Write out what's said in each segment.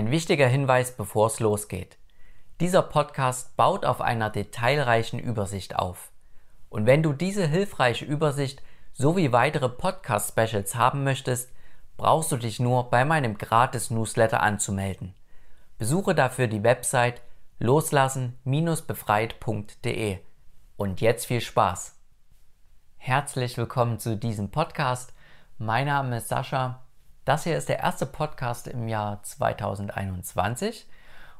Ein wichtiger Hinweis, bevor es losgeht. Dieser Podcast baut auf einer detailreichen Übersicht auf. Und wenn du diese hilfreiche Übersicht sowie weitere Podcast-Specials haben möchtest, brauchst du dich nur bei meinem Gratis-Newsletter anzumelden. Besuche dafür die Website loslassen-befreit.de. Und jetzt viel Spaß! Herzlich willkommen zu diesem Podcast. Mein Name ist Sascha das hier ist der erste Podcast im Jahr 2021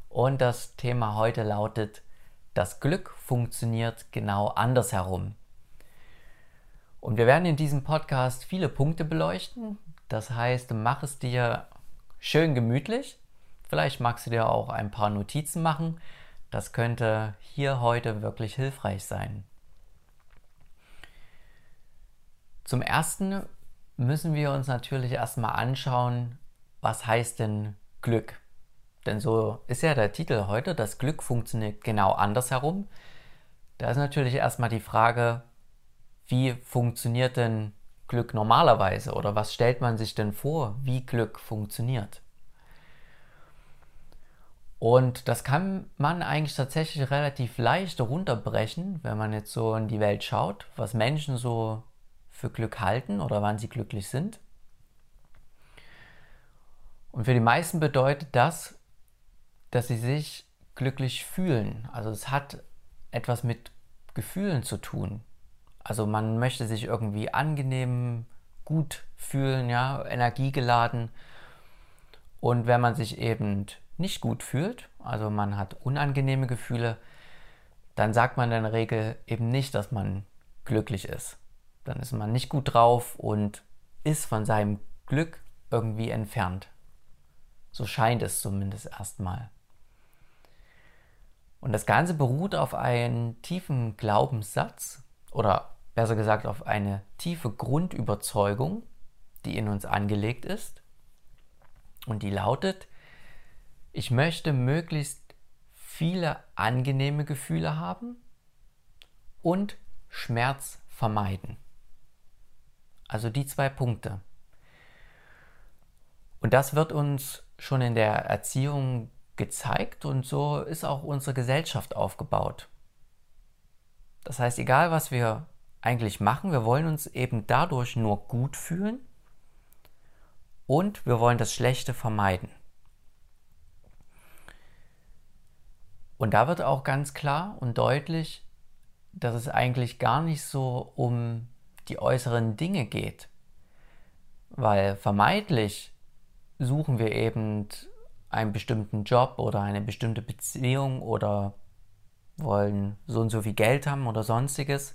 und das Thema heute lautet, das Glück funktioniert genau andersherum. Und wir werden in diesem Podcast viele Punkte beleuchten. Das heißt, mach es dir schön gemütlich. Vielleicht magst du dir auch ein paar Notizen machen. Das könnte hier heute wirklich hilfreich sein. Zum ersten müssen wir uns natürlich erstmal anschauen, was heißt denn Glück? Denn so ist ja der Titel heute, das Glück funktioniert genau andersherum. Da ist natürlich erstmal die Frage, wie funktioniert denn Glück normalerweise oder was stellt man sich denn vor, wie Glück funktioniert? Und das kann man eigentlich tatsächlich relativ leicht runterbrechen, wenn man jetzt so in die Welt schaut, was Menschen so für Glück halten oder wann sie glücklich sind. Und für die meisten bedeutet das, dass sie sich glücklich fühlen. Also es hat etwas mit Gefühlen zu tun. Also man möchte sich irgendwie angenehm, gut fühlen, ja, energiegeladen. Und wenn man sich eben nicht gut fühlt, also man hat unangenehme Gefühle, dann sagt man in der Regel eben nicht, dass man glücklich ist dann ist man nicht gut drauf und ist von seinem Glück irgendwie entfernt. So scheint es zumindest erstmal. Und das Ganze beruht auf einem tiefen Glaubenssatz oder besser gesagt auf eine tiefe Grundüberzeugung, die in uns angelegt ist. Und die lautet, ich möchte möglichst viele angenehme Gefühle haben und Schmerz vermeiden. Also die zwei Punkte. Und das wird uns schon in der Erziehung gezeigt und so ist auch unsere Gesellschaft aufgebaut. Das heißt, egal was wir eigentlich machen, wir wollen uns eben dadurch nur gut fühlen und wir wollen das Schlechte vermeiden. Und da wird auch ganz klar und deutlich, dass es eigentlich gar nicht so um die äußeren Dinge geht. Weil vermeintlich suchen wir eben einen bestimmten Job oder eine bestimmte Beziehung oder wollen so und so viel Geld haben oder sonstiges.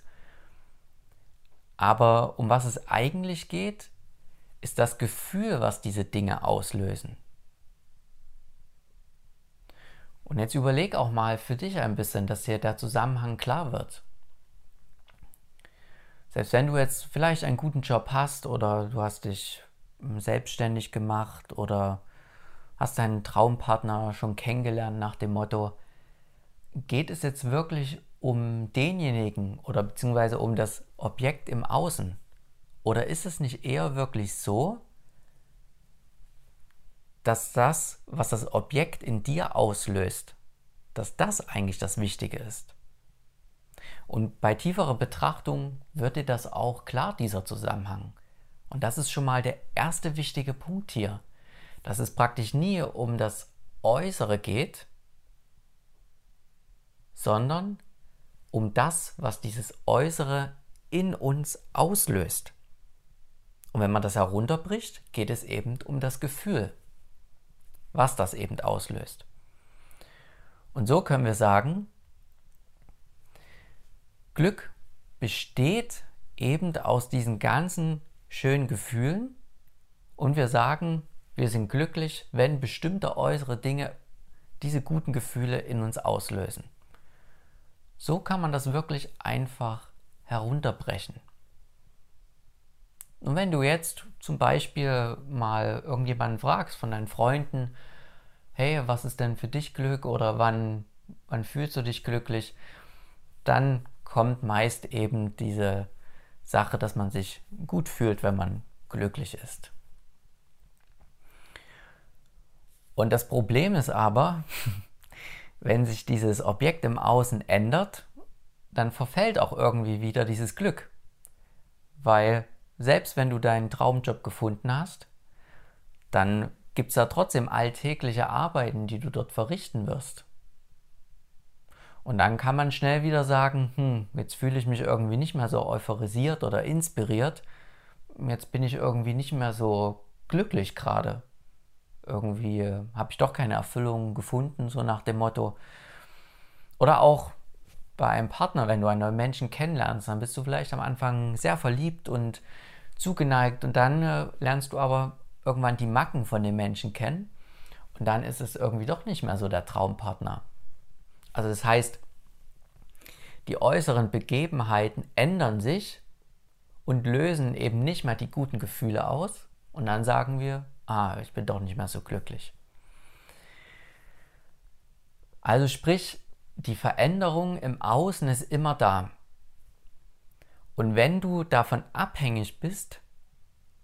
Aber um was es eigentlich geht, ist das Gefühl, was diese Dinge auslösen. Und jetzt überleg auch mal für dich ein bisschen, dass hier der Zusammenhang klar wird. Selbst wenn du jetzt vielleicht einen guten Job hast oder du hast dich hm, selbstständig gemacht oder hast deinen Traumpartner schon kennengelernt nach dem Motto, geht es jetzt wirklich um denjenigen oder beziehungsweise um das Objekt im Außen? Oder ist es nicht eher wirklich so, dass das, was das Objekt in dir auslöst, dass das eigentlich das Wichtige ist? Und bei tieferer Betrachtung wird dir das auch klar, dieser Zusammenhang. Und das ist schon mal der erste wichtige Punkt hier, dass es praktisch nie um das Äußere geht, sondern um das, was dieses Äußere in uns auslöst. Und wenn man das herunterbricht, geht es eben um das Gefühl, was das eben auslöst. Und so können wir sagen, Glück besteht eben aus diesen ganzen schönen Gefühlen und wir sagen, wir sind glücklich, wenn bestimmte äußere Dinge diese guten Gefühle in uns auslösen. So kann man das wirklich einfach herunterbrechen. Und wenn du jetzt zum Beispiel mal irgendjemanden fragst von deinen Freunden, hey, was ist denn für dich Glück oder wann, wann fühlst du dich glücklich, dann kommt meist eben diese Sache, dass man sich gut fühlt, wenn man glücklich ist. Und das Problem ist aber, wenn sich dieses Objekt im Außen ändert, dann verfällt auch irgendwie wieder dieses Glück. Weil selbst wenn du deinen Traumjob gefunden hast, dann gibt es da trotzdem alltägliche Arbeiten, die du dort verrichten wirst. Und dann kann man schnell wieder sagen, hm, jetzt fühle ich mich irgendwie nicht mehr so euphorisiert oder inspiriert. Jetzt bin ich irgendwie nicht mehr so glücklich gerade. Irgendwie äh, habe ich doch keine Erfüllung gefunden, so nach dem Motto. Oder auch bei einem Partner, wenn du einen neuen Menschen kennenlernst, dann bist du vielleicht am Anfang sehr verliebt und zugeneigt und dann äh, lernst du aber irgendwann die Macken von dem Menschen kennen und dann ist es irgendwie doch nicht mehr so der Traumpartner. Also das heißt, die äußeren Begebenheiten ändern sich und lösen eben nicht mehr die guten Gefühle aus und dann sagen wir, ah, ich bin doch nicht mehr so glücklich. Also sprich, die Veränderung im Außen ist immer da. Und wenn du davon abhängig bist,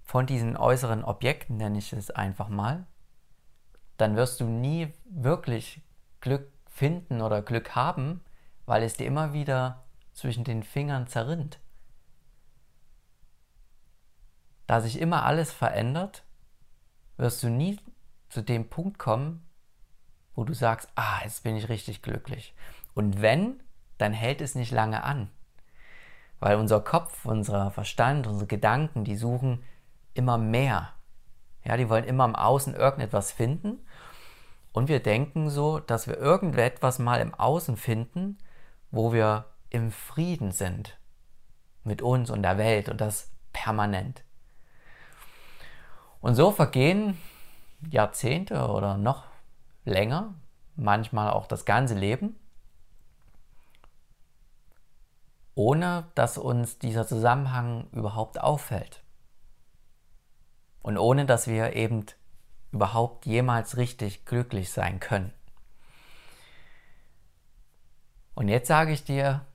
von diesen äußeren Objekten, nenne ich es einfach mal, dann wirst du nie wirklich Glück finden oder Glück haben, weil es dir immer wieder zwischen den Fingern zerrinnt. Da sich immer alles verändert, wirst du nie zu dem Punkt kommen, wo du sagst, ah, jetzt bin ich richtig glücklich. Und wenn, dann hält es nicht lange an. Weil unser Kopf, unser Verstand, unsere Gedanken, die suchen immer mehr. Ja, die wollen immer im Außen irgendetwas finden. Und wir denken so, dass wir irgendetwas mal im Außen finden, wo wir im Frieden sind. Mit uns und der Welt und das permanent. Und so vergehen Jahrzehnte oder noch länger, manchmal auch das ganze Leben, ohne dass uns dieser Zusammenhang überhaupt auffällt. Und ohne dass wir eben überhaupt jemals richtig glücklich sein können. Und jetzt sage ich dir,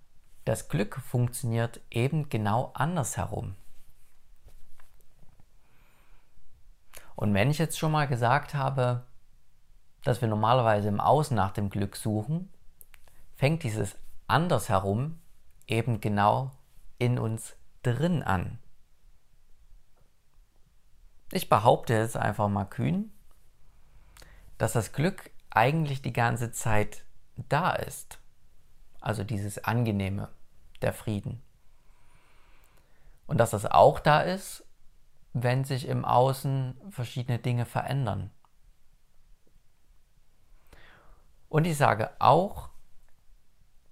das Glück funktioniert eben genau andersherum. Und wenn ich jetzt schon mal gesagt habe, dass wir normalerweise im Außen nach dem Glück suchen, fängt dieses andersherum eben genau in uns drin an. Ich behaupte jetzt einfach mal kühn, dass das Glück eigentlich die ganze Zeit da ist. Also dieses Angenehme, der Frieden. Und dass das auch da ist, wenn sich im Außen verschiedene Dinge verändern. Und ich sage auch,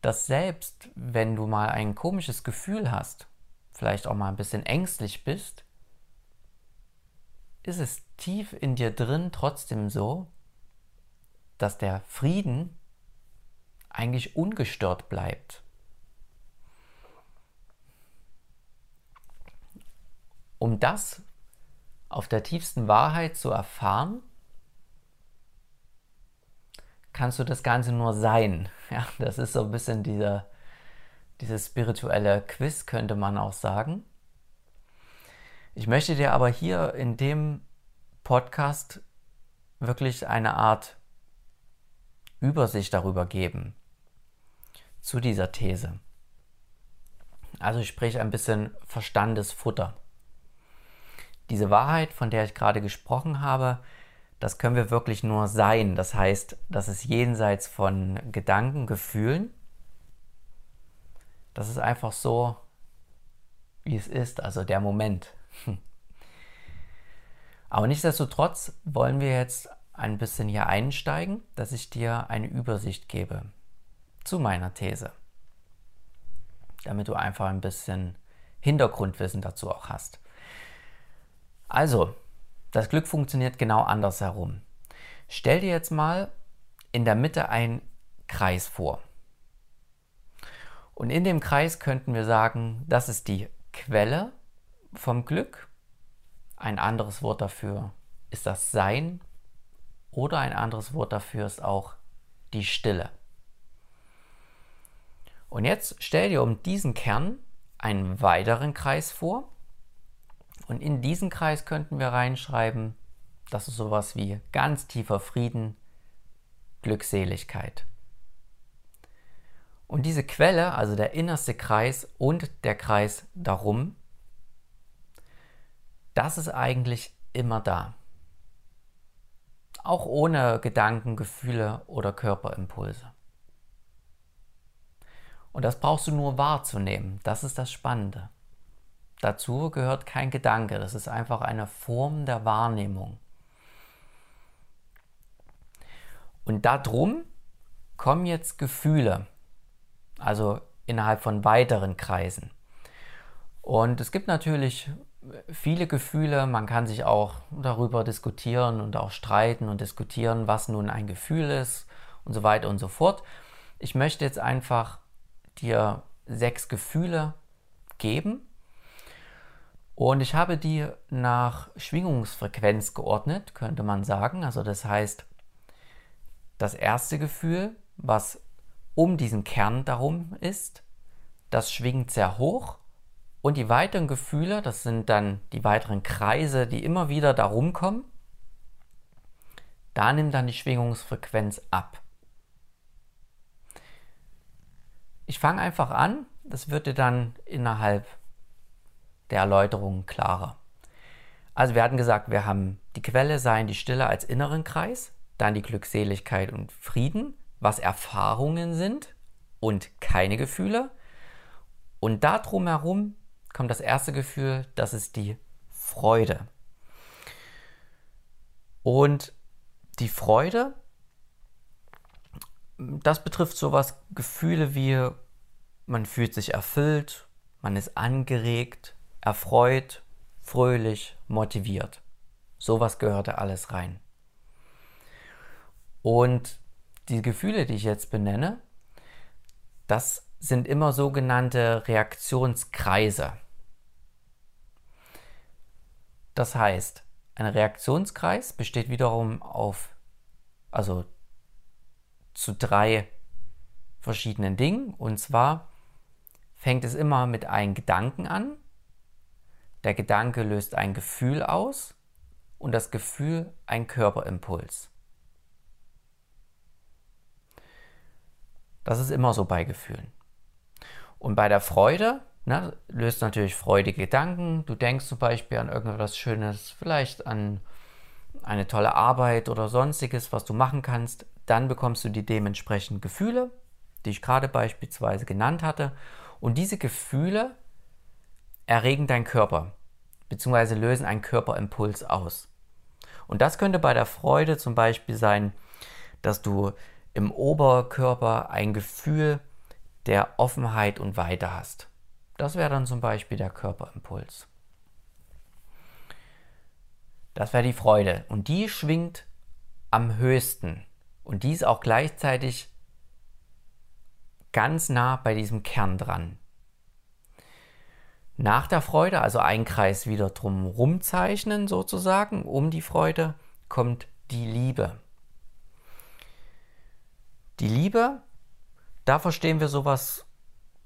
dass selbst wenn du mal ein komisches Gefühl hast, vielleicht auch mal ein bisschen ängstlich bist, ist es tief in dir drin trotzdem so, dass der Frieden eigentlich ungestört bleibt. Um das auf der tiefsten Wahrheit zu erfahren, kannst du das Ganze nur sein. Ja, das ist so ein bisschen dieser, dieses spirituelle Quiz, könnte man auch sagen. Ich möchte dir aber hier in dem Podcast wirklich eine Art Übersicht darüber geben zu dieser These. Also sprich ein bisschen Verstandesfutter. Diese Wahrheit, von der ich gerade gesprochen habe, das können wir wirklich nur sein. Das heißt, das ist jenseits von Gedanken, Gefühlen. Das ist einfach so, wie es ist, also der Moment. Aber nichtsdestotrotz wollen wir jetzt ein bisschen hier einsteigen, dass ich dir eine Übersicht gebe zu meiner These, damit du einfach ein bisschen Hintergrundwissen dazu auch hast. Also, das Glück funktioniert genau andersherum. Stell dir jetzt mal in der Mitte einen Kreis vor. Und in dem Kreis könnten wir sagen, das ist die Quelle vom Glück. Ein anderes Wort dafür ist das Sein oder ein anderes Wort dafür ist auch die Stille. Und jetzt stell dir um diesen Kern einen weiteren Kreis vor und in diesen Kreis könnten wir reinschreiben Das ist sowas wie ganz tiefer Frieden, Glückseligkeit. Und diese Quelle, also der innerste Kreis und der Kreis darum, das ist eigentlich immer da. Auch ohne Gedanken, Gefühle oder Körperimpulse. Und das brauchst du nur wahrzunehmen. Das ist das Spannende. Dazu gehört kein Gedanke. Das ist einfach eine Form der Wahrnehmung. Und darum kommen jetzt Gefühle, also innerhalb von weiteren Kreisen. Und es gibt natürlich viele Gefühle, man kann sich auch darüber diskutieren und auch streiten und diskutieren, was nun ein Gefühl ist und so weiter und so fort. Ich möchte jetzt einfach dir sechs Gefühle geben und ich habe die nach Schwingungsfrequenz geordnet, könnte man sagen. Also das heißt, das erste Gefühl, was um diesen Kern darum ist, das schwingt sehr hoch. Und die weiteren Gefühle, das sind dann die weiteren Kreise, die immer wieder darum kommen, da nimmt dann die Schwingungsfrequenz ab. Ich fange einfach an, das wird dir dann innerhalb der Erläuterung klarer. Also wir hatten gesagt, wir haben die Quelle seien die Stille als inneren Kreis, dann die Glückseligkeit und Frieden, was Erfahrungen sind und keine Gefühle. Und da drumherum kommt das erste Gefühl, das ist die Freude. Und die Freude, das betrifft sowas Gefühle wie man fühlt sich erfüllt, man ist angeregt, erfreut, fröhlich, motiviert. Sowas gehört da alles rein. Und die Gefühle, die ich jetzt benenne, das sind immer sogenannte Reaktionskreise. Das heißt, ein Reaktionskreis besteht wiederum auf, also zu drei verschiedenen Dingen. Und zwar fängt es immer mit einem Gedanken an. Der Gedanke löst ein Gefühl aus und das Gefühl ein Körperimpuls. Das ist immer so bei Gefühlen. Und bei der Freude ne, löst natürlich freudige Gedanken. Du denkst zum Beispiel an irgendetwas Schönes, vielleicht an eine tolle Arbeit oder sonstiges, was du machen kannst. Dann bekommst du die dementsprechenden Gefühle, die ich gerade beispielsweise genannt hatte. Und diese Gefühle erregen deinen Körper, beziehungsweise lösen einen Körperimpuls aus. Und das könnte bei der Freude zum Beispiel sein, dass du im Oberkörper ein Gefühl der Offenheit und Weite hast. Das wäre dann zum Beispiel der Körperimpuls. Das wäre die Freude. Und die schwingt am höchsten. Und die ist auch gleichzeitig ganz nah bei diesem Kern dran. Nach der Freude, also ein Kreis wieder drum zeichnen sozusagen, um die Freude, kommt die Liebe. Die Liebe, da verstehen wir sowas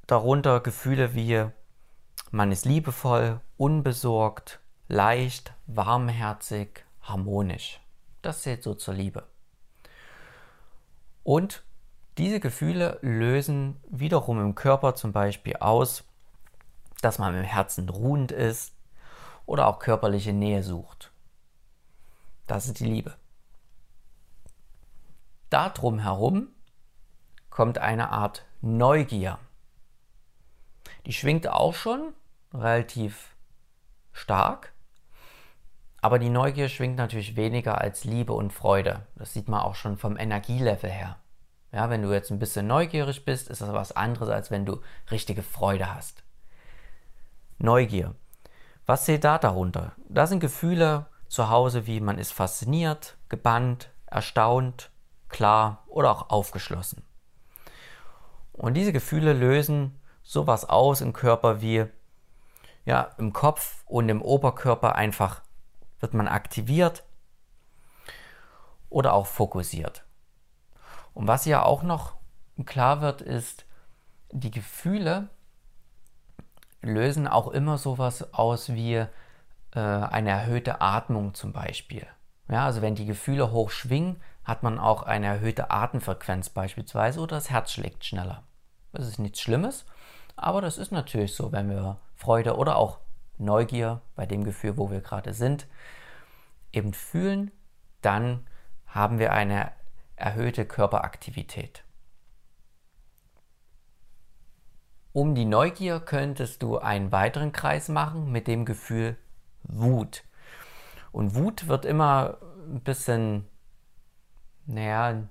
darunter, Gefühle wie man ist liebevoll, unbesorgt, leicht, warmherzig, harmonisch. Das zählt so zur Liebe. Und diese Gefühle lösen wiederum im Körper zum Beispiel aus, dass man im Herzen ruhend ist oder auch körperliche Nähe sucht. Das ist die Liebe. Darum herum kommt eine Art Neugier. Die schwingt auch schon relativ stark, aber die Neugier schwingt natürlich weniger als Liebe und Freude. Das sieht man auch schon vom Energielevel her. Ja, wenn du jetzt ein bisschen neugierig bist, ist das was anderes, als wenn du richtige Freude hast. Neugier. Was zählt da darunter? Da sind Gefühle zu Hause wie man ist fasziniert, gebannt, erstaunt, klar oder auch aufgeschlossen. Und diese Gefühle lösen sowas aus im Körper wie, ja, im Kopf und im Oberkörper einfach wird man aktiviert oder auch fokussiert. Und was ja auch noch klar wird, ist, die Gefühle lösen auch immer sowas aus wie äh, eine erhöhte Atmung zum Beispiel. Ja, also wenn die Gefühle hoch schwingen, hat man auch eine erhöhte Atemfrequenz beispielsweise oder das Herz schlägt schneller. Das ist nichts Schlimmes, aber das ist natürlich so, wenn wir Freude oder auch Neugier bei dem Gefühl, wo wir gerade sind, eben fühlen, dann haben wir eine erhöhte Körperaktivität. Um die Neugier könntest du einen weiteren Kreis machen mit dem Gefühl Wut. Und Wut wird immer ein bisschen, naja,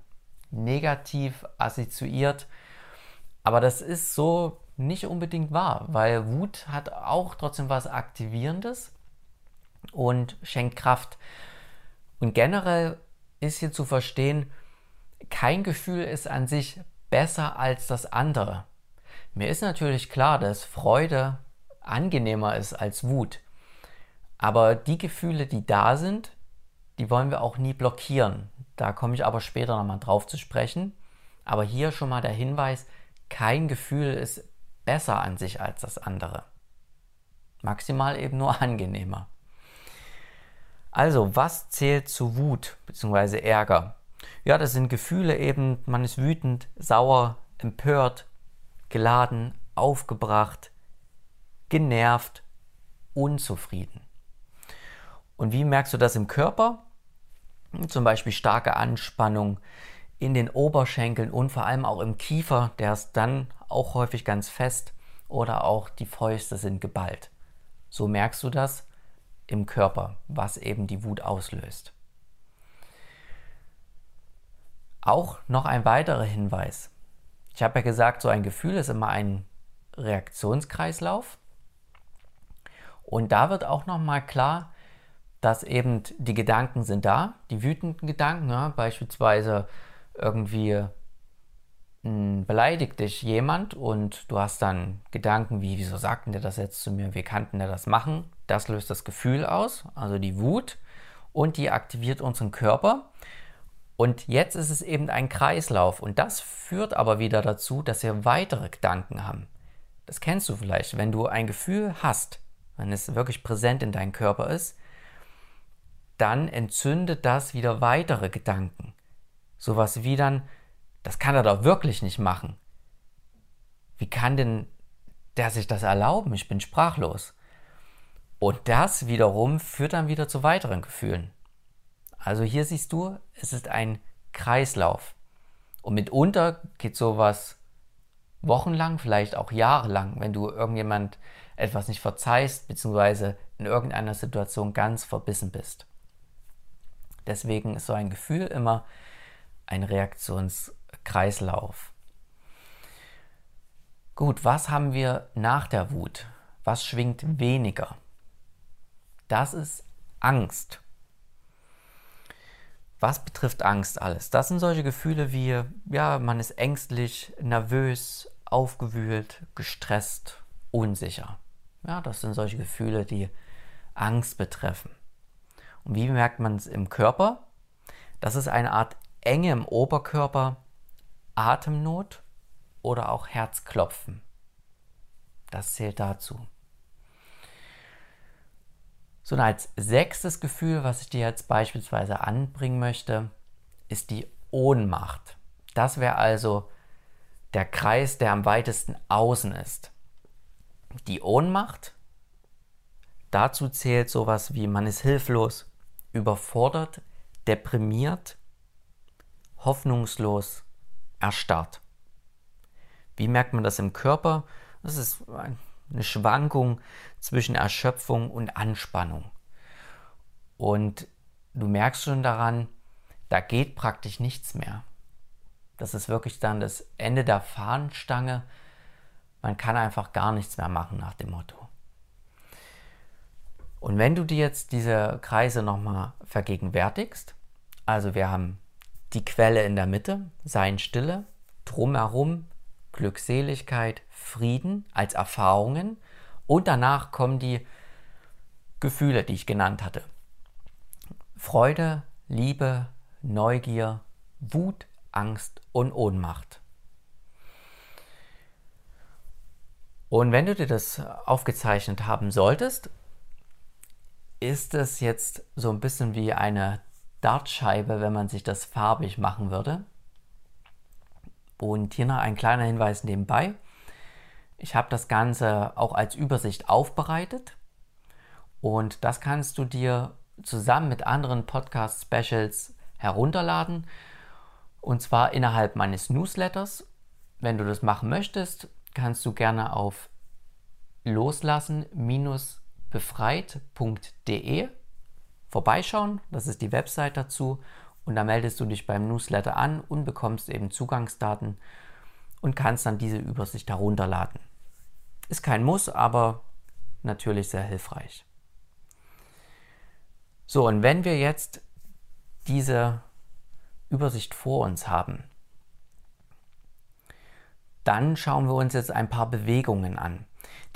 negativ assoziiert. Aber das ist so nicht unbedingt wahr, weil Wut hat auch trotzdem was Aktivierendes und schenkt Kraft. Und generell ist hier zu verstehen, kein Gefühl ist an sich besser als das andere. Mir ist natürlich klar, dass Freude angenehmer ist als Wut. Aber die Gefühle, die da sind, die wollen wir auch nie blockieren. Da komme ich aber später nochmal drauf zu sprechen. Aber hier schon mal der Hinweis, kein Gefühl ist besser an sich als das andere. Maximal eben nur angenehmer. Also, was zählt zu Wut bzw. Ärger? Ja, das sind Gefühle eben, man ist wütend, sauer, empört, geladen, aufgebracht, genervt, unzufrieden. Und wie merkst du das im Körper? Zum Beispiel starke Anspannung in den Oberschenkeln und vor allem auch im Kiefer, der ist dann auch häufig ganz fest oder auch die Fäuste sind geballt. So merkst du das im Körper, was eben die Wut auslöst. Auch noch ein weiterer Hinweis. Ich habe ja gesagt, so ein Gefühl ist immer ein Reaktionskreislauf. Und da wird auch nochmal klar, dass eben die Gedanken sind da, die wütenden Gedanken, ja, beispielsweise irgendwie hm, beleidigt dich jemand und du hast dann Gedanken wie, wieso sagt der das jetzt zu mir, wie kann der das machen? Das löst das Gefühl aus, also die Wut und die aktiviert unseren Körper und jetzt ist es eben ein Kreislauf und das führt aber wieder dazu, dass wir weitere Gedanken haben. Das kennst du vielleicht, wenn du ein Gefühl hast, wenn es wirklich präsent in deinem Körper ist, dann entzündet das wieder weitere Gedanken. Sowas wie dann, das kann er doch wirklich nicht machen. Wie kann denn der sich das erlauben? Ich bin sprachlos. Und das wiederum führt dann wieder zu weiteren Gefühlen. Also hier siehst du, es ist ein Kreislauf. Und mitunter geht sowas wochenlang, vielleicht auch jahrelang, wenn du irgendjemand etwas nicht verzeihst, beziehungsweise in irgendeiner Situation ganz verbissen bist. Deswegen ist so ein Gefühl immer ein Reaktionskreislauf. Gut, was haben wir nach der Wut? Was schwingt weniger? Das ist Angst. Was betrifft Angst alles? Das sind solche Gefühle wie, ja, man ist ängstlich, nervös, aufgewühlt, gestresst, unsicher. Ja, das sind solche Gefühle, die Angst betreffen. Und wie merkt man es im Körper? Das ist eine Art Enge im Oberkörper, Atemnot oder auch Herzklopfen. Das zählt dazu. So, und als sechstes Gefühl, was ich dir jetzt beispielsweise anbringen möchte, ist die Ohnmacht. Das wäre also der Kreis, der am weitesten außen ist. Die Ohnmacht, dazu zählt sowas wie man ist hilflos, überfordert, deprimiert, hoffnungslos, erstarrt. Wie merkt man das im Körper? Das ist eine Schwankung zwischen Erschöpfung und Anspannung. Und du merkst schon daran, da geht praktisch nichts mehr. Das ist wirklich dann das Ende der Fahnenstange. Man kann einfach gar nichts mehr machen nach dem Motto. Und wenn du dir jetzt diese Kreise nochmal vergegenwärtigst, also wir haben die Quelle in der Mitte, Sein Stille, drumherum Glückseligkeit, Frieden als Erfahrungen und danach kommen die Gefühle, die ich genannt hatte. Freude, Liebe, Neugier, Wut, Angst und Ohnmacht. Und wenn du dir das aufgezeichnet haben solltest, ist es jetzt so ein bisschen wie eine Dartscheibe, wenn man sich das farbig machen würde. Und hier noch ein kleiner Hinweis nebenbei. Ich habe das Ganze auch als Übersicht aufbereitet und das kannst du dir zusammen mit anderen Podcast-Specials herunterladen und zwar innerhalb meines Newsletters. Wenn du das machen möchtest, kannst du gerne auf loslassen-befreit.de vorbeischauen. Das ist die Website dazu. Und da meldest du dich beim Newsletter an und bekommst eben Zugangsdaten und kannst dann diese Übersicht herunterladen. Ist kein Muss, aber natürlich sehr hilfreich. So, und wenn wir jetzt diese Übersicht vor uns haben, dann schauen wir uns jetzt ein paar Bewegungen an.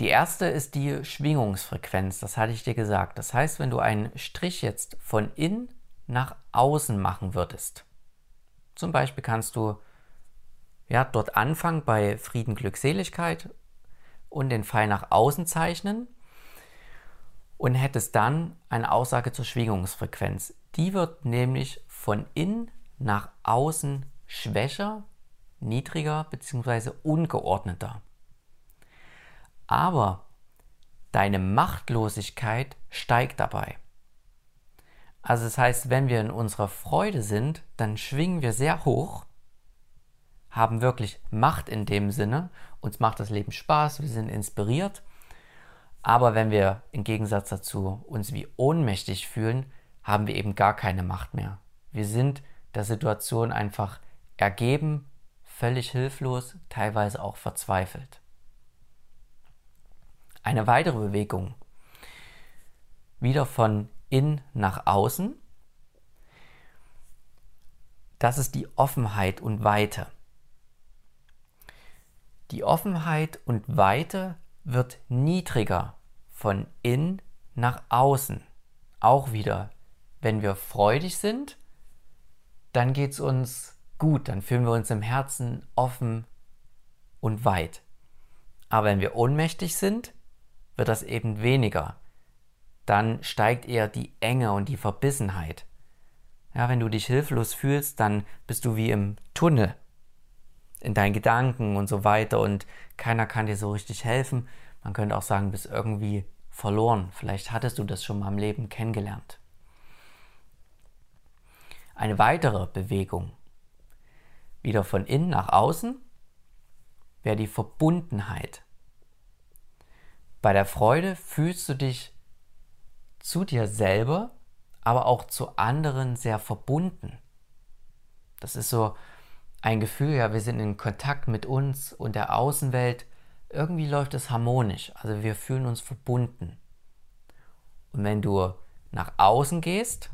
Die erste ist die Schwingungsfrequenz, das hatte ich dir gesagt. Das heißt, wenn du einen Strich jetzt von innen nach außen machen würdest. Zum Beispiel kannst du ja, dort anfangen bei Frieden, Glückseligkeit und den Pfeil nach außen zeichnen und hättest dann eine Aussage zur Schwingungsfrequenz. Die wird nämlich von innen nach außen schwächer, niedriger bzw. ungeordneter. Aber deine Machtlosigkeit steigt dabei. Also das heißt, wenn wir in unserer Freude sind, dann schwingen wir sehr hoch, haben wirklich Macht in dem Sinne, uns macht das Leben Spaß, wir sind inspiriert. Aber wenn wir im Gegensatz dazu uns wie ohnmächtig fühlen, haben wir eben gar keine Macht mehr. Wir sind der Situation einfach ergeben, völlig hilflos, teilweise auch verzweifelt. Eine weitere Bewegung, wieder von in nach außen. Das ist die Offenheit und Weite. Die Offenheit und Weite wird niedriger von in nach außen. Auch wieder, wenn wir freudig sind, dann geht es uns gut, dann fühlen wir uns im Herzen offen und weit. Aber wenn wir ohnmächtig sind, wird das eben weniger dann steigt eher die Enge und die Verbissenheit. Ja, wenn du dich hilflos fühlst, dann bist du wie im Tunnel in deinen Gedanken und so weiter und keiner kann dir so richtig helfen. Man könnte auch sagen, bist irgendwie verloren. Vielleicht hattest du das schon mal im Leben kennengelernt. Eine weitere Bewegung, wieder von innen nach außen, wäre die Verbundenheit. Bei der Freude fühlst du dich zu dir selber, aber auch zu anderen sehr verbunden. Das ist so ein Gefühl, ja, wir sind in Kontakt mit uns und der Außenwelt. Irgendwie läuft es harmonisch, also wir fühlen uns verbunden. Und wenn du nach außen gehst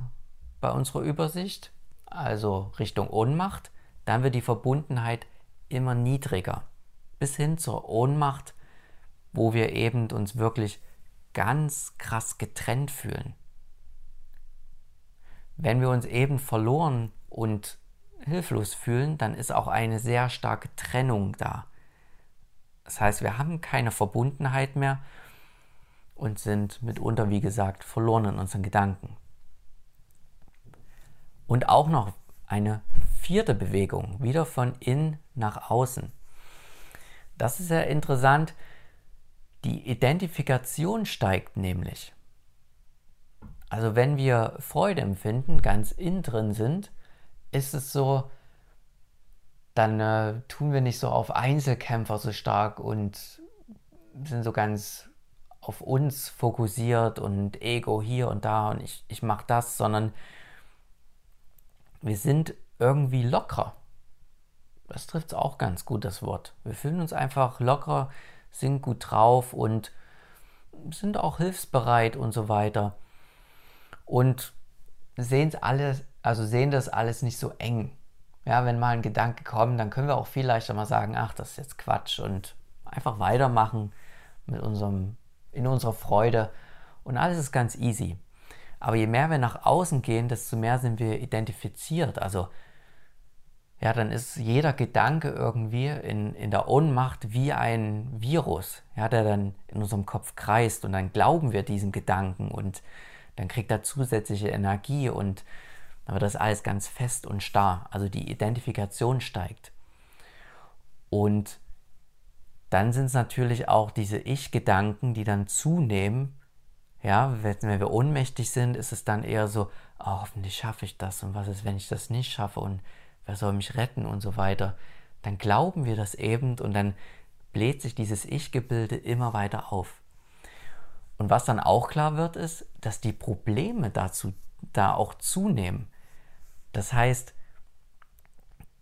bei unserer Übersicht, also Richtung Ohnmacht, dann wird die Verbundenheit immer niedriger, bis hin zur Ohnmacht, wo wir eben uns wirklich ganz krass getrennt fühlen. Wenn wir uns eben verloren und hilflos fühlen, dann ist auch eine sehr starke Trennung da. Das heißt, wir haben keine Verbundenheit mehr und sind mitunter, wie gesagt, verloren in unseren Gedanken. Und auch noch eine vierte Bewegung, wieder von innen nach außen. Das ist sehr interessant. Die Identifikation steigt nämlich. Also wenn wir Freude empfinden, ganz innen drin sind, ist es so, dann äh, tun wir nicht so auf Einzelkämpfer so stark und sind so ganz auf uns fokussiert und Ego hier und da und ich, ich mache das, sondern wir sind irgendwie locker. Das trifft auch ganz gut, das Wort. Wir fühlen uns einfach locker, sind gut drauf und sind auch hilfsbereit und so weiter. Und sehen alles, also sehen das alles nicht so eng. Ja, wenn mal ein Gedanke kommt, dann können wir auch viel leichter mal sagen, ach, das ist jetzt Quatsch und einfach weitermachen mit unserem, in unserer Freude und alles ist ganz easy. Aber je mehr wir nach außen gehen, desto mehr sind wir identifiziert. Also ja, dann ist jeder Gedanke irgendwie in, in der Ohnmacht wie ein Virus, ja, der dann in unserem Kopf kreist und dann glauben wir diesem Gedanken und dann kriegt er zusätzliche Energie und dann wird das alles ganz fest und starr. Also die Identifikation steigt. Und dann sind es natürlich auch diese Ich-Gedanken, die dann zunehmen. Ja, wenn wir ohnmächtig sind, ist es dann eher so, oh, hoffentlich schaffe ich das und was ist, wenn ich das nicht schaffe und wer soll mich retten und so weiter. Dann glauben wir das eben und dann bläht sich dieses Ich-Gebilde immer weiter auf. Und was dann auch klar wird, ist, dass die Probleme dazu da auch zunehmen. Das heißt,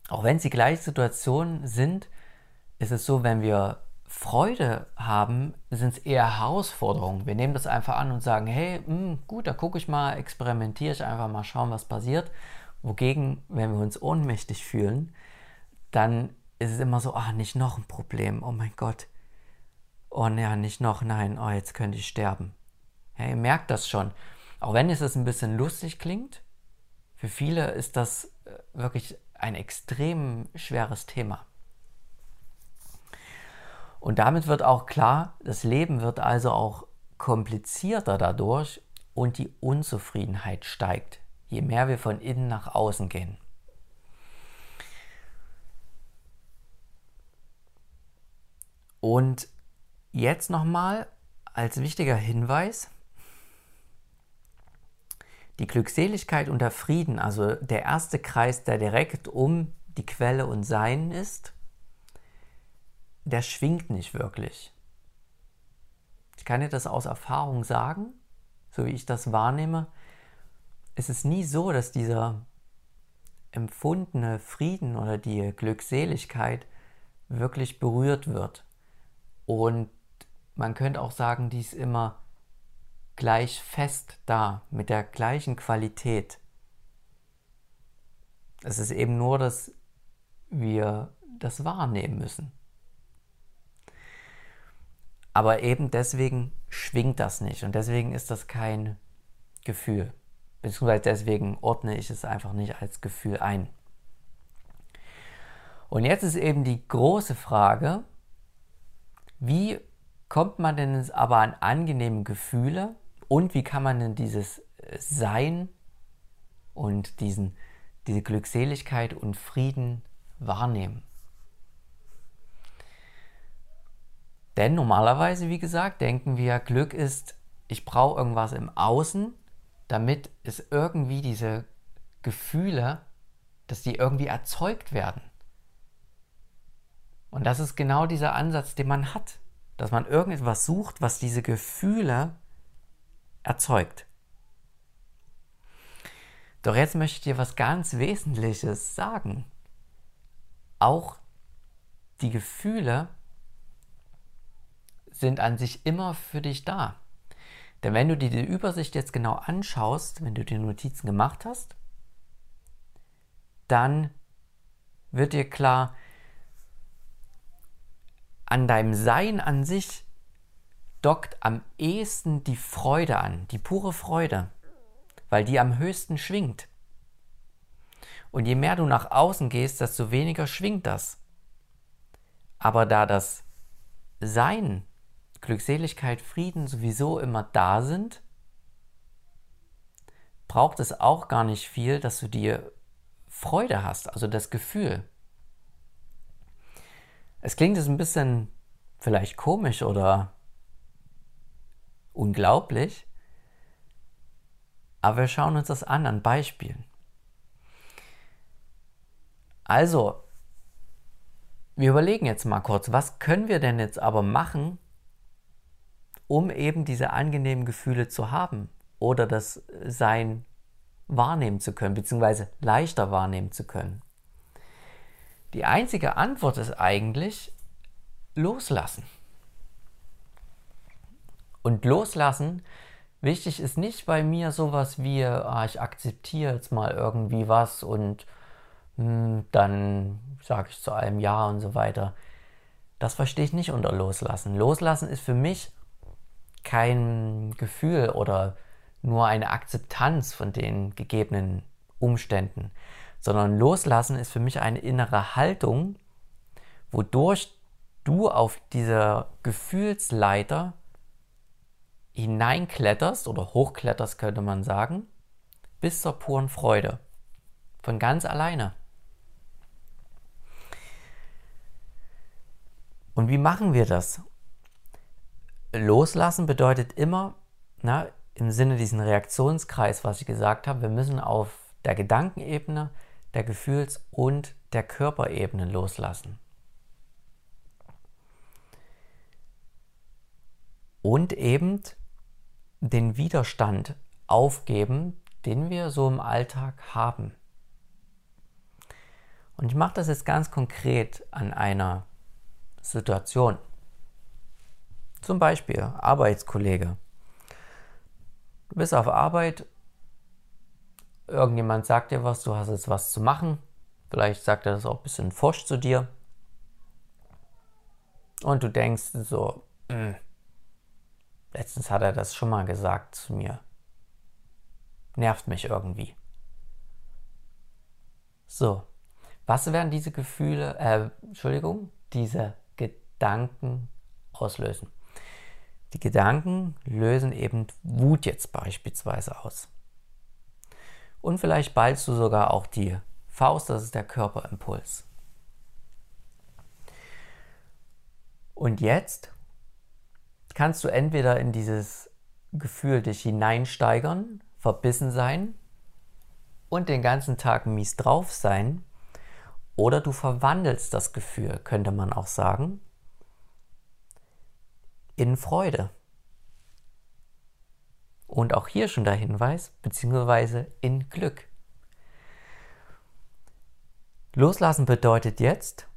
auch wenn sie gleiche Situationen sind, ist es so, wenn wir Freude haben, sind es eher Herausforderungen. Wir nehmen das einfach an und sagen, hey, mh, hm, gut, da gucke ich mal, experimentiere ich einfach mal, schauen, was passiert. Wogegen, wenn wir uns ohnmächtig fühlen, dann ist es immer so, ah, nicht noch ein Problem, oh mein Gott. Oh ja, nicht noch, nein, oh, jetzt könnte ich sterben. Ja, ihr merkt das schon. Auch wenn es ein bisschen lustig klingt, für viele ist das äh, wirklich ein extrem schweres Thema. Und damit wird auch klar, das Leben wird also auch komplizierter dadurch und die Unzufriedenheit steigt, je mehr wir von innen nach außen gehen. Und jetzt nochmal als wichtiger Hinweis, die Glückseligkeit und der Frieden, also der erste Kreis, der direkt um die Quelle und Sein ist, der schwingt nicht wirklich. Ich kann dir das aus Erfahrung sagen, so wie ich das wahrnehme. Es ist nie so, dass dieser empfundene Frieden oder die Glückseligkeit wirklich berührt wird. Und man könnte auch sagen, die ist immer gleich fest da, mit der gleichen Qualität. Es ist eben nur, dass wir das wahrnehmen müssen. Aber eben deswegen schwingt das nicht und deswegen ist das kein Gefühl. Beziehungsweise deswegen ordne ich es einfach nicht als Gefühl ein. Und jetzt ist eben die große Frage, wie kommt man denn aber an angenehme Gefühle und wie kann man denn dieses Sein und diesen, diese Glückseligkeit und Frieden wahrnehmen? Denn normalerweise, wie gesagt, denken wir, Glück ist, ich brauche irgendwas im Außen, damit es irgendwie diese Gefühle, dass die irgendwie erzeugt werden. Und das ist genau dieser Ansatz, den man hat, dass man irgendetwas sucht, was diese Gefühle erzeugt. Doch jetzt möchte ich dir was ganz Wesentliches sagen. Auch die Gefühle sind an sich immer für dich da. Denn wenn du dir die Übersicht jetzt genau anschaust, wenn du dir Notizen gemacht hast, dann wird dir klar, an deinem Sein an sich dockt am ehesten die Freude an, die pure Freude, weil die am höchsten schwingt. Und je mehr du nach außen gehst, desto weniger schwingt das. Aber da das Sein, Glückseligkeit, Frieden sowieso immer da sind, braucht es auch gar nicht viel, dass du dir Freude hast, also das Gefühl. Es klingt jetzt ein bisschen vielleicht komisch oder unglaublich, aber wir schauen uns das an an Beispielen. Also, wir überlegen jetzt mal kurz, was können wir denn jetzt aber machen, um eben diese angenehmen Gefühle zu haben oder das Sein wahrnehmen zu können, beziehungsweise leichter wahrnehmen zu können. Die einzige Antwort ist eigentlich loslassen. Und loslassen, wichtig ist nicht bei mir sowas wie, ah, ich akzeptiere jetzt mal irgendwie was und mh, hm, dann sage ich zu allem Ja und so weiter. Das verstehe ich nicht unter Loslassen. Loslassen ist für mich kein Gefühl oder nur eine Akzeptanz von den gegebenen Umständen, sondern Loslassen ist für mich eine innere Haltung, wodurch du auf dieser Gefühlsleiter hineinkletterst oder hochkletterst, könnte man sagen, bis zur puren Freude. Von ganz alleine. Und wie machen wir das? Loslassen bedeutet immer, na, im Sinne diesen Reaktionskreis, was ich gesagt habe, wir müssen auf der Gedankenebene, der Gefühls- und der Körperebene loslassen. Und eben den Widerstand aufgeben, den wir so im Alltag haben. Und ich mache das jetzt ganz konkret an einer Situation. Zum Beispiel Arbeitskollege. Du bist auf Arbeit, irgendjemand sagt dir was, du hast jetzt was zu machen. Vielleicht sagt er das auch ein bisschen forsch zu dir. Und du denkst so, mh, hm, letztens hat er das schon mal gesagt zu mir. Nervt mich irgendwie. So, was werden diese Gefühle, äh, Entschuldigung, diese Gedanken auslösen? Die Gedanken lösen eben Wut jetzt beispielsweise aus. Und vielleicht ballst du sogar auch die Faust, das ist der Körperimpuls. Und jetzt kannst du entweder in dieses Gefühl dich hineinsteigern, verbissen sein und den ganzen Tag mies drauf sein, oder du verwandelst das Gefühl, könnte man auch sagen, in Freude. Und auch hier schon der Hinweis, beziehungsweise in Glück. Loslassen bedeutet jetzt,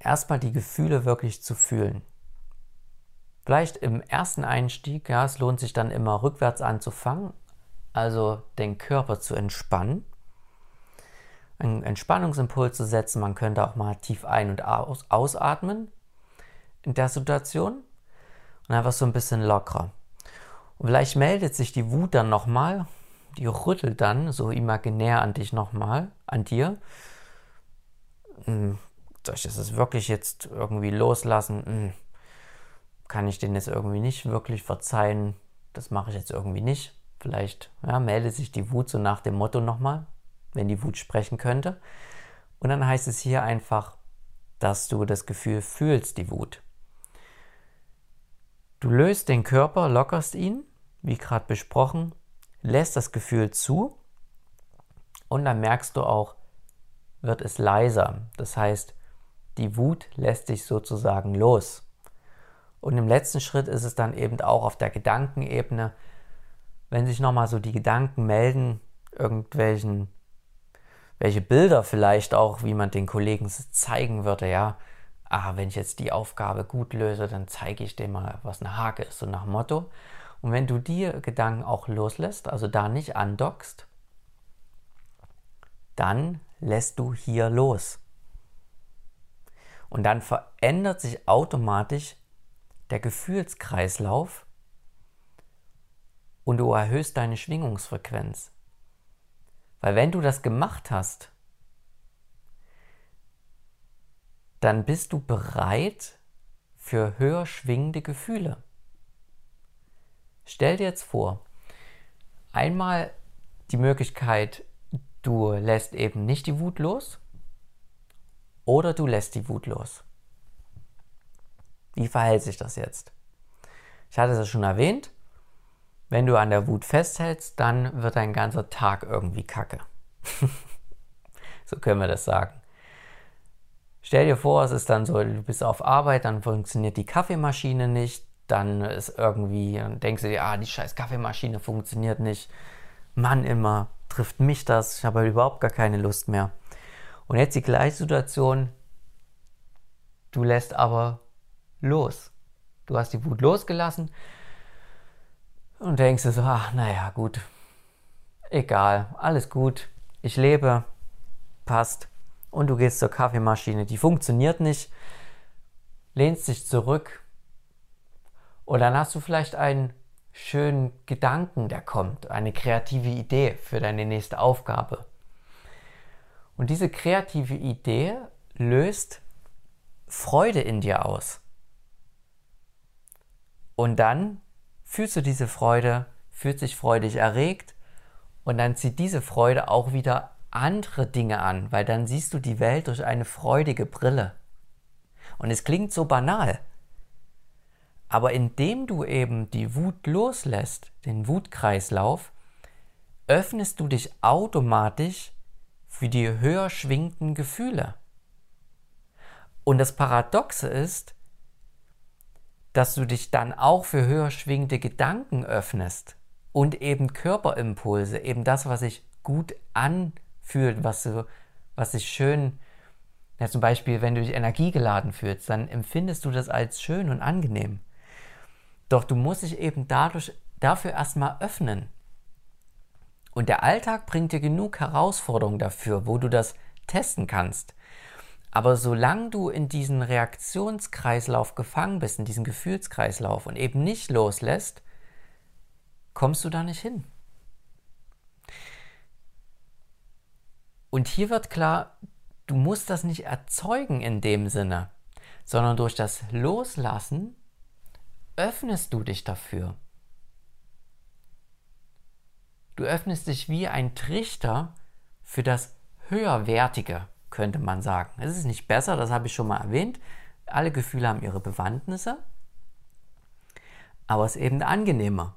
erstmal die Gefühle wirklich zu fühlen. Vielleicht im ersten Einstieg, ja, es lohnt sich dann immer rückwärts anzufangen, also den Körper zu entspannen, einen Entspannungsimpuls zu setzen. Man könnte auch mal tief ein- und aus ausatmen in der Situation und einfach so ein bisschen lockerer. Und vielleicht meldet sich die Wut dann nochmal, die rüttelt dann so imaginär an dich nochmal, an dir. Hm, soll ich das wirklich jetzt irgendwie loslassen? Hm, kann ich den jetzt irgendwie nicht wirklich verzeihen? Das mache ich jetzt irgendwie nicht. Vielleicht ja, meldet sich die Wut so nach dem Motto nochmal, wenn die Wut sprechen könnte. Und dann heißt es hier einfach, dass du das Gefühl fühlst, die Wut. Du löst den Körper, lockerst ihn, wie gerade besprochen, lässt das Gefühl zu und dann merkst du auch, wird es leiser. Das heißt, die Wut lässt sich sozusagen los. Und im letzten Schritt ist es dann eben auch auf der Gedankenebene, wenn sich nochmal so die Gedanken melden, irgendwelchen, welche Bilder vielleicht auch, wie man den Kollegen zeigen würde, ja, ah, wenn ich jetzt die Aufgabe gut löse, dann zeige ich dem mal, was eine Hake ist, so nach Motto. Und wenn du die Gedanken auch loslässt, also da nicht andockst, dann lässt du hier los. Und dann verändert sich automatisch der Gefühlskreislauf und du erhöhst deine Schwingungsfrequenz. Weil wenn du das gemacht hast, dann bist du bereit für höher schwingende Gefühle. Stell dir jetzt vor, einmal die Möglichkeit, du lässt eben nicht die Wut los oder du lässt die Wut los. Wie verhält sich das jetzt? Ich hatte es schon erwähnt, wenn du an der Wut festhältst, dann wird dein ganzer Tag irgendwie kacke. so können wir das sagen. Stell dir vor, es ist dann so, du bist auf Arbeit, dann funktioniert die Kaffeemaschine nicht, dann ist irgendwie, dann denkst du dir, ah, die scheiß Kaffeemaschine funktioniert nicht. Mann, immer trifft mich das, ich habe halt überhaupt gar keine Lust mehr. Und jetzt die gleiche Situation, du lässt aber los. Du hast die Wut losgelassen und denkst dir so, ach, naja, gut, egal, alles gut, ich lebe, passt und du gehst zur Kaffeemaschine, die funktioniert nicht, lehnst dich zurück und dann hast du vielleicht einen schönen Gedanken, der kommt, eine kreative Idee für deine nächste Aufgabe. Und diese kreative Idee löst Freude in dir aus. Und dann fühlst du diese Freude, fühlt sich freudig erregt Und dann zieht diese Freude auch wieder andere Dinge an, weil dann siehst du die Welt durch eine freudige Brille. Und es klingt so banal. Aber indem du eben die Wut loslässt, den Wutkreislauf, öffnest du dich automatisch für die höher schwingenden Gefühle. Und das Paradoxe ist, dass du dich dann auch für höher schwingende Gedanken öffnest und eben Körperimpulse, eben das, was sich gut anfühlt, was, so, was sich schön, ja, zum Beispiel, wenn du dich energiegeladen fühlst, dann empfindest du das als schön und angenehm. Doch du musst dich eben dadurch, dafür erstmal öffnen. Und der Alltag bringt dir genug Herausforderungen dafür, wo du das testen kannst. Aber solange du in diesem Reaktionskreislauf gefangen bist, in diesem Gefühlskreislauf und eben nicht loslässt, kommst du da nicht hin. Und hier wird klar, du musst das nicht erzeugen in dem Sinne, sondern durch das Loslassen öffnest du dich dafür. Du öffnest dich wie ein Trichter für das Höherwertige, könnte man sagen. Es ist nicht besser, das habe ich schon mal erwähnt. Alle Gefühle haben ihre Bewandtnisse, aber es ist eben angenehmer.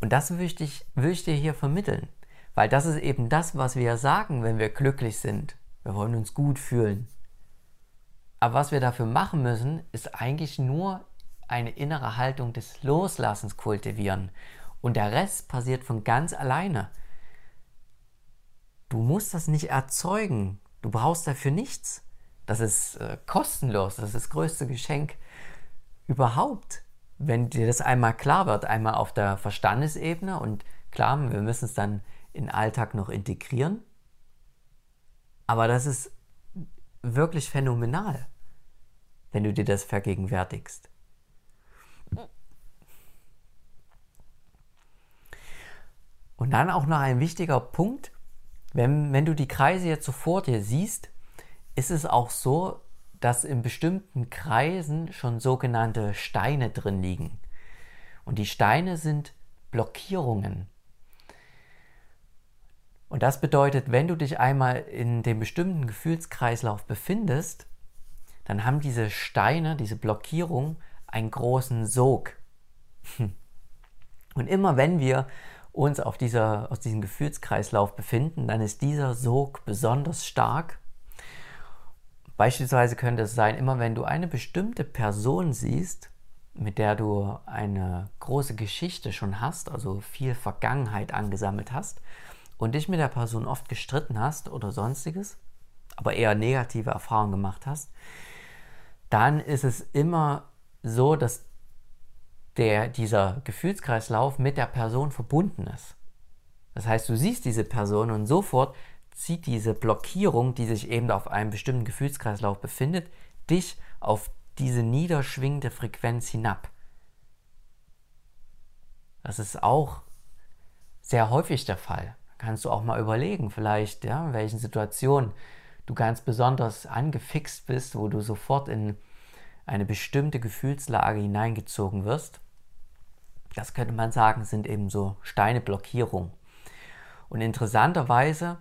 Und das will ich, will ich dir hier vermitteln, weil das ist eben das, was wir sagen, wenn wir glücklich sind. Wir wollen uns gut fühlen. Aber was wir dafür machen müssen, ist eigentlich nur eine innere Haltung des Loslassens kultivieren. Und der Rest passiert von ganz alleine. Du musst das nicht erzeugen. Du brauchst dafür nichts. Das ist äh, kostenlos. Das ist das größte Geschenk überhaupt. Wenn dir das einmal klar wird, einmal auf der Verstandesebene und klar, wir müssen es dann in den Alltag noch integrieren. Aber das ist wirklich phänomenal, wenn du dir das vergegenwärtigst. Und dann auch noch ein wichtiger Punkt, wenn, wenn du die Kreise jetzt so vor dir siehst, ist es auch so, dass in bestimmten Kreisen schon sogenannte Steine drin liegen. Und die Steine sind Blockierungen. Und das bedeutet, wenn du dich einmal in dem bestimmten Gefühlskreislauf befindest, dann haben diese Steine, diese Blockierung, einen großen Sog. Und immer wenn wir uns auf dieser, aus diesem Gefühlskreislauf befinden, dann ist dieser Sog besonders stark. Beispielsweise könnte es sein, immer wenn du eine bestimmte Person siehst, mit der du eine große Geschichte schon hast, also viel Vergangenheit angesammelt hast und dich mit der Person oft gestritten hast oder sonstiges, aber eher negative Erfahrungen gemacht hast, dann ist es immer so, dass der, dieser Gefühlskreislauf mit der Person verbunden ist. Das heißt, du siehst diese Person und sofort zieht diese Blockierung, die sich eben auf einem bestimmten Gefühlskreislauf befindet, dich auf diese niederschwingende Frequenz hinab. Das ist auch sehr häufig der Fall. Kannst du auch mal überlegen, vielleicht, ja, in welchen Situationen du ganz besonders angefixt bist, wo du sofort in eine bestimmte Gefühlslage hineingezogen wirst. Das könnte man sagen, sind eben so Steineblockierungen. Und interessanterweise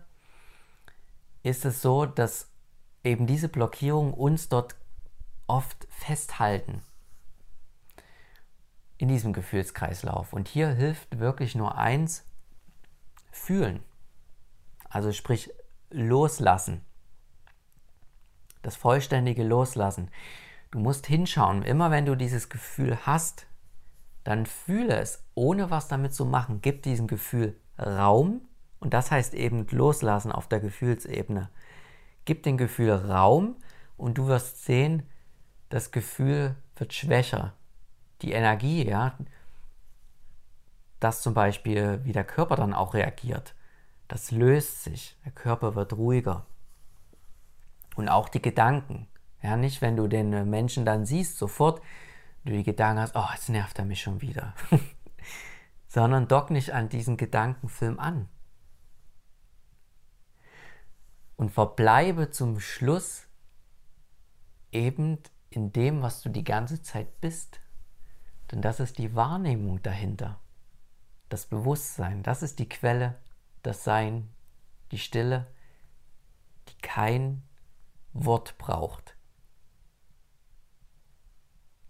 ist es so, dass eben diese Blockierungen uns dort oft festhalten in diesem Gefühlskreislauf. Und hier hilft wirklich nur eins, fühlen. Also sprich loslassen. Das vollständige Loslassen. Du musst hinschauen, immer wenn du dieses Gefühl hast, dann fühle es, ohne was damit zu machen. Gib diesem Gefühl Raum und das heißt eben loslassen auf der Gefühlsebene. Gib dem Gefühl Raum und du wirst sehen, das Gefühl wird schwächer. Die Energie, ja, dass zum Beispiel, wie der Körper dann auch reagiert, das löst sich. Der Körper wird ruhiger. Und auch die Gedanken. Ja, nicht, wenn du den Menschen dann siehst, sofort du die Gedanken hast, oh, jetzt nervt er mich schon wieder. Sondern dock nicht an diesen Gedankenfilm an. Und verbleibe zum Schluss eben in dem, was du die ganze Zeit bist. Denn das ist die Wahrnehmung dahinter. Das Bewusstsein, das ist die Quelle, das Sein, die Stille, die kein Wort braucht.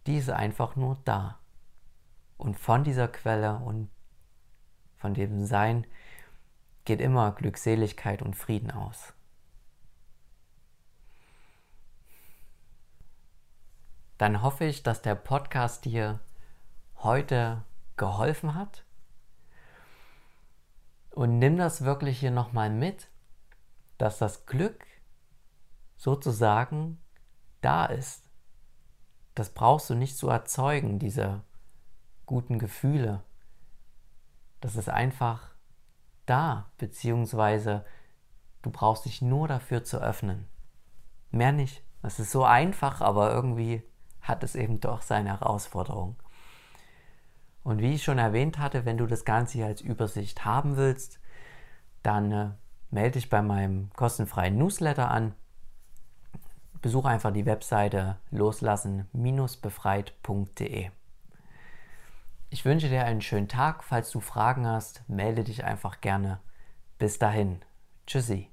Die ist einfach nur da. Und von dieser Quelle und von dem Sein geht immer Glückseligkeit und Frieden aus. Dann hoffe ich, dass der Podcast dir heute geholfen hat. Und nimm das wirklich hier nochmal mit, dass das Glück sozusagen da ist. Das brauchst du nicht zu erzeugen, diese guten Gefühle. Das ist einfach da, beziehungsweise du brauchst dich nur dafür zu öffnen. Mehr nicht. Das ist so einfach, aber irgendwie hat es eben doch seine Herausforderung. Und wie ich schon erwähnt hatte, wenn du das Ganze hier als Übersicht haben willst, dann äh, melde dich bei meinem kostenfreien Newsletter an. Besuche einfach die Webseite loslassen-befreit.de. Ich wünsche dir einen schönen Tag. Falls du Fragen hast, melde dich einfach gerne. Bis dahin. Tschüssi.